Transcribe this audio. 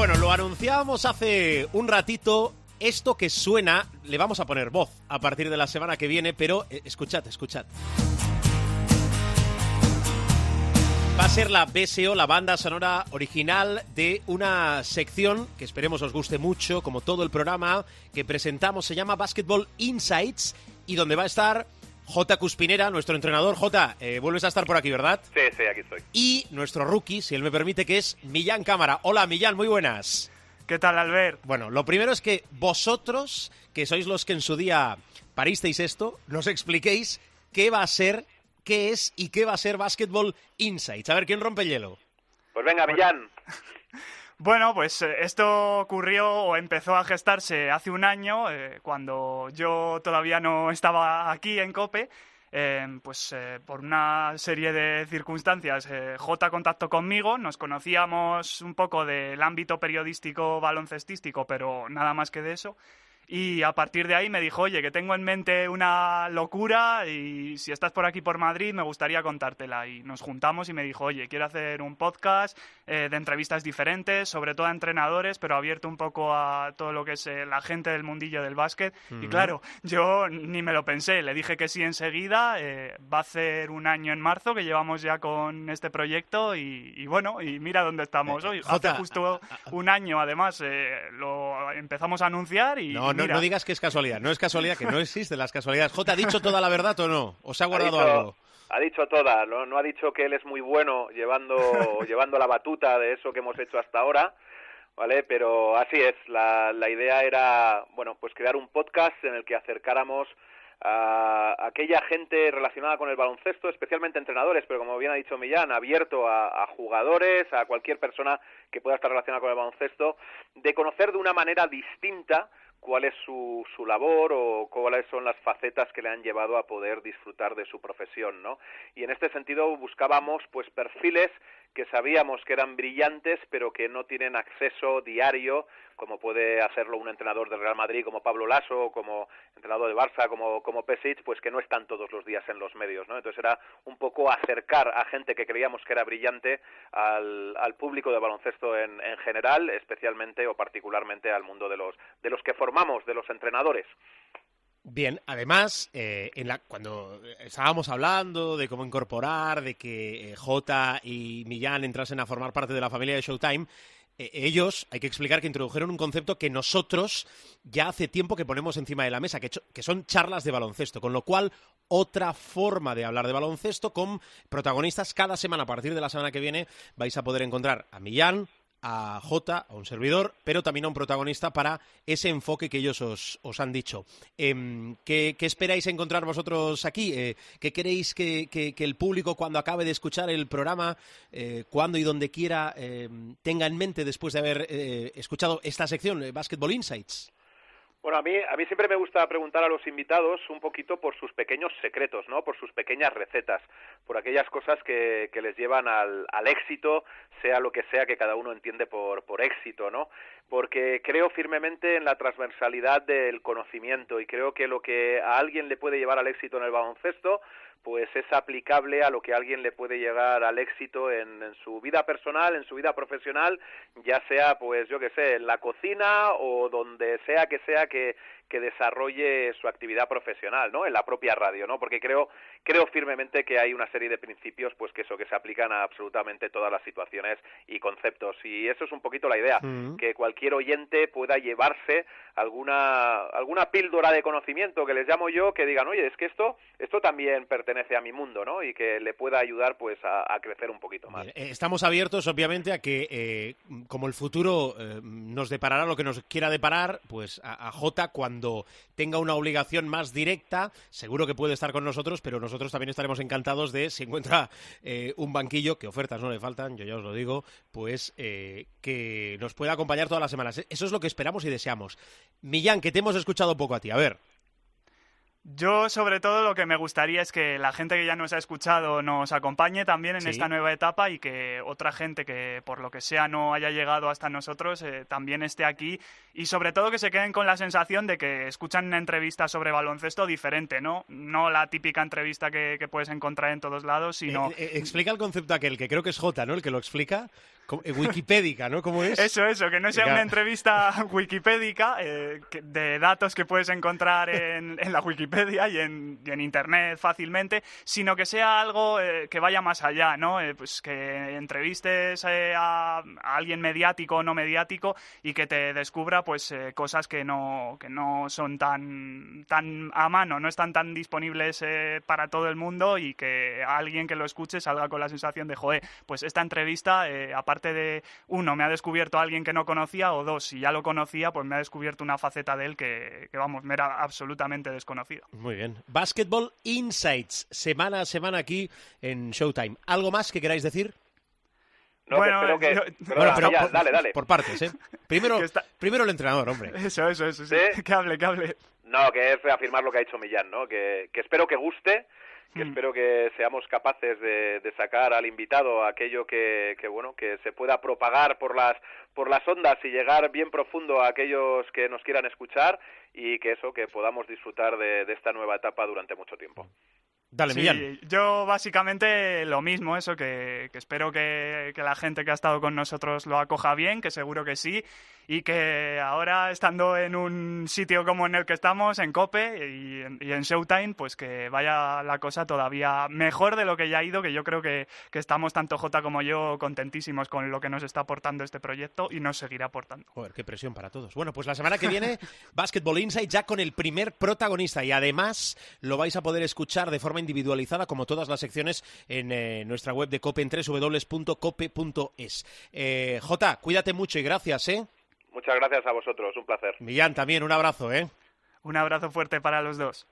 Bueno, lo anunciábamos hace un ratito. Esto que suena, le vamos a poner voz a partir de la semana que viene, pero eh, escuchad, escuchad. Va a ser la BSO, la banda sonora original de una sección que esperemos os guste mucho, como todo el programa que presentamos, se llama Basketball Insights, y donde va a estar J. Cuspinera, nuestro entrenador. J, eh, vuelves a estar por aquí, ¿verdad? Sí, sí, aquí estoy. Y nuestro rookie, si él me permite, que es Millán Cámara. Hola, Millán, muy buenas. ¿Qué tal, Albert? Bueno, lo primero es que vosotros, que sois los que en su día paristeis esto, nos expliquéis qué va a ser, qué es y qué va a ser Basketball Insights. A ver, ¿quién rompe el hielo? Pues venga, Millán. Bueno, pues eh, esto ocurrió o empezó a gestarse hace un año, eh, cuando yo todavía no estaba aquí en COPE. Eh, pues por una serie de circunstancias, J contactó conmigo, nos conocíamos un poco del ámbito periodístico baloncestístico, pero nada más que de eso. Y a partir de ahí me dijo, oye, que tengo en mente una locura y si estás por aquí por Madrid me gustaría contártela. Y nos juntamos y me dijo, oye, quiero hacer un podcast eh, de entrevistas diferentes, sobre todo a entrenadores, pero abierto un poco a todo lo que es eh, la gente del mundillo del básquet. Y claro, yo ni me lo pensé, le dije que sí enseguida. eh, va a hacer un año en marzo que llevamos ya con este proyecto y, y bueno, y mira dónde estamos hoy. Hace justo un año, además, eh, lo empezamos a anunciar y No, no, no digas que es casualidad. No es casualidad, que no existen las casualidades. J, ¿ha dicho toda la verdad o no? ¿Os ha guardado ha dicho, algo? Ha dicho toda, no, no ha dicho que él es muy bueno llevando, llevando la batuta de eso que hemos hecho hasta ahora, ¿vale? Pero así es, la, la idea era, bueno, pues crear un podcast en el que acercáramos a aquella gente relacionada con el baloncesto, especialmente entrenadores, pero como bien ha dicho Millán, abierto a, a jugadores, a cualquier persona que pueda estar relacionada con el baloncesto, de conocer de una manera distinta cuál es su, su labor o cuáles son las facetas que le han llevado a poder disfrutar de su profesión, ¿no? Y en este sentido buscábamos pues perfiles que sabíamos que eran brillantes pero que no tienen acceso diario como puede hacerlo un entrenador del Real Madrid como Pablo Lasso como entrenador de Barça como, como Pesic, pues que no están todos los días en los medios, ¿no? Entonces era un poco acercar a gente que creíamos que era brillante al, al público de baloncesto en, en general, especialmente o particularmente al mundo de los, de los que formamos, de los entrenadores. Bien, además, eh, en la, cuando estábamos hablando de cómo incorporar, de que eh, J y Millán entrasen a formar parte de la familia de Showtime, eh, ellos, hay que explicar que introdujeron un concepto que nosotros ya hace tiempo que ponemos encima de la mesa, que son charlas de baloncesto, con lo cual otra forma de hablar de baloncesto con protagonistas cada semana. A partir de la semana que viene vais a poder encontrar a Millán, a J, a un servidor, pero también a un protagonista para ese enfoque que ellos os, os han dicho. Em, ¿qué, qué esperáis encontrar vosotros aquí? Eh, ¿Qué queréis que, que- el público, cuando acabe de escuchar el programa, eh, cuando y donde quiera, em, tenga en mente después de haber eh, escuchado esta sección, Basketball Insights? Bueno, a mí, a siempre me gusta preguntar a los invitados un poquito por sus pequeños secretos, ¿no? Por sus pequeñas recetas, por aquellas cosas que, que les llevan al, al éxito, sea lo que sea que cada uno entiende por, por éxito, ¿no? Porque creo firmemente en la transversalidad del conocimiento y creo que lo que a alguien le puede llevar al éxito en el baloncesto, pues es aplicable a lo que alguien le puede llegar al éxito en, en su vida personal, en su vida profesional, ya sea, pues yo que sé, en la cocina o donde sea que sea que, que desarrolle su actividad profesional, ¿no? En la propia radio, ¿no? Porque creo creo firmemente que hay una serie de principios, pues que eso que se aplican a absolutamente todas las situaciones y conceptos y eso es un poquito la idea, Mm. que cualquier oyente pueda llevarse alguna alguna píldora de conocimiento que les llamo yo, que digan, oye, es que esto esto también pertenece a mi mundo, ¿no? Y que le pueda ayudar, pues, a, a crecer un poquito más. Eh, Estamos abiertos, obviamente, a que, eh, como el futuro eh, nos deparará lo que nos quiera deparar, pues a, a J, cuando tenga una obligación más directa, seguro que puede estar con nosotros, pero nosotros también estaremos encantados de, si encuentra eh, un banquillo, que ofertas no le faltan, yo ya os lo digo, pues eh, que nos pueda acompañar todas las semanas. Eso es lo que esperamos y deseamos. Millán, que te hemos escuchado poco a ti. A ver. Yo, sobre todo, lo que me gustaría es que la gente que ya nos ha escuchado nos acompañe también en Sí. esta nueva etapa y que otra gente que, por lo que sea, no haya llegado hasta nosotros eh, también esté aquí y, sobre todo, que se queden con la sensación de que escuchan una entrevista sobre baloncesto diferente, ¿no? No la típica entrevista que, que puedes encontrar en todos lados, sino... Eh, eh, explica el concepto aquel, que creo que es J, ¿no? El que lo explica. Wikipédica, ¿no? ¿Cómo es? Eso, eso, que no sea una entrevista wikipédica eh, de datos que puedes encontrar en, la Wikipedia y en, Internet fácilmente, sino que sea algo eh, que vaya más allá, ¿no? Eh, pues que entrevistes a, alguien mediático o no mediático y que te descubra pues cosas que no, que no son tan, tan a mano, no están tan disponibles para todo el mundo y que alguien que lo escuche salga con la sensación de, joder, pues esta entrevista, aparte de, uno, me ha descubierto a alguien que no conocía, o dos, si ya lo conocía, pues me ha descubierto una faceta de él que, vamos, me era absolutamente desconocido. Muy bien. Basketball Insights, semana a semana aquí en Showtime. ¿Algo más que queráis decir? No, bueno, que, bueno, pero por, dale, dale. por partes, ¿eh? Primero, primero el entrenador, hombre. Eso, eso, eso, sí. Que hable, que hable. No, que es reafirmar lo que ha dicho Millán, ¿no? Que, que espero que guste, que mm. espero que seamos capaces de, sacar al invitado aquello que, que, bueno que se pueda propagar por las por las ondas y llegar bien profundo a aquellos que nos quieran escuchar y que eso que podamos disfrutar de esta nueva etapa durante mucho tiempo. Dale, sí, Yo básicamente lo mismo, eso, que, espero que, la gente que ha estado con nosotros lo acoja bien, que seguro que sí, y que ahora estando en un sitio como en el que estamos, en COPE y en, Showtime, pues que vaya la cosa todavía mejor de lo que ya ha ido, que yo creo que, estamos tanto J como yo contentísimos con lo que nos está aportando este proyecto y nos seguirá aportando. Joder, qué presión para todos. Bueno, pues la semana que viene, Basketball Insight ya con el primer protagonista y además lo vais a poder escuchar de forma individualizada, como todas las secciones, en eh, nuestra web de COPE en www.cope.es. Eh, J, cuídate mucho y gracias, ¿eh? Muchas gracias a vosotros, un placer. Millán, también un abrazo, ¿eh? Un abrazo fuerte para los dos.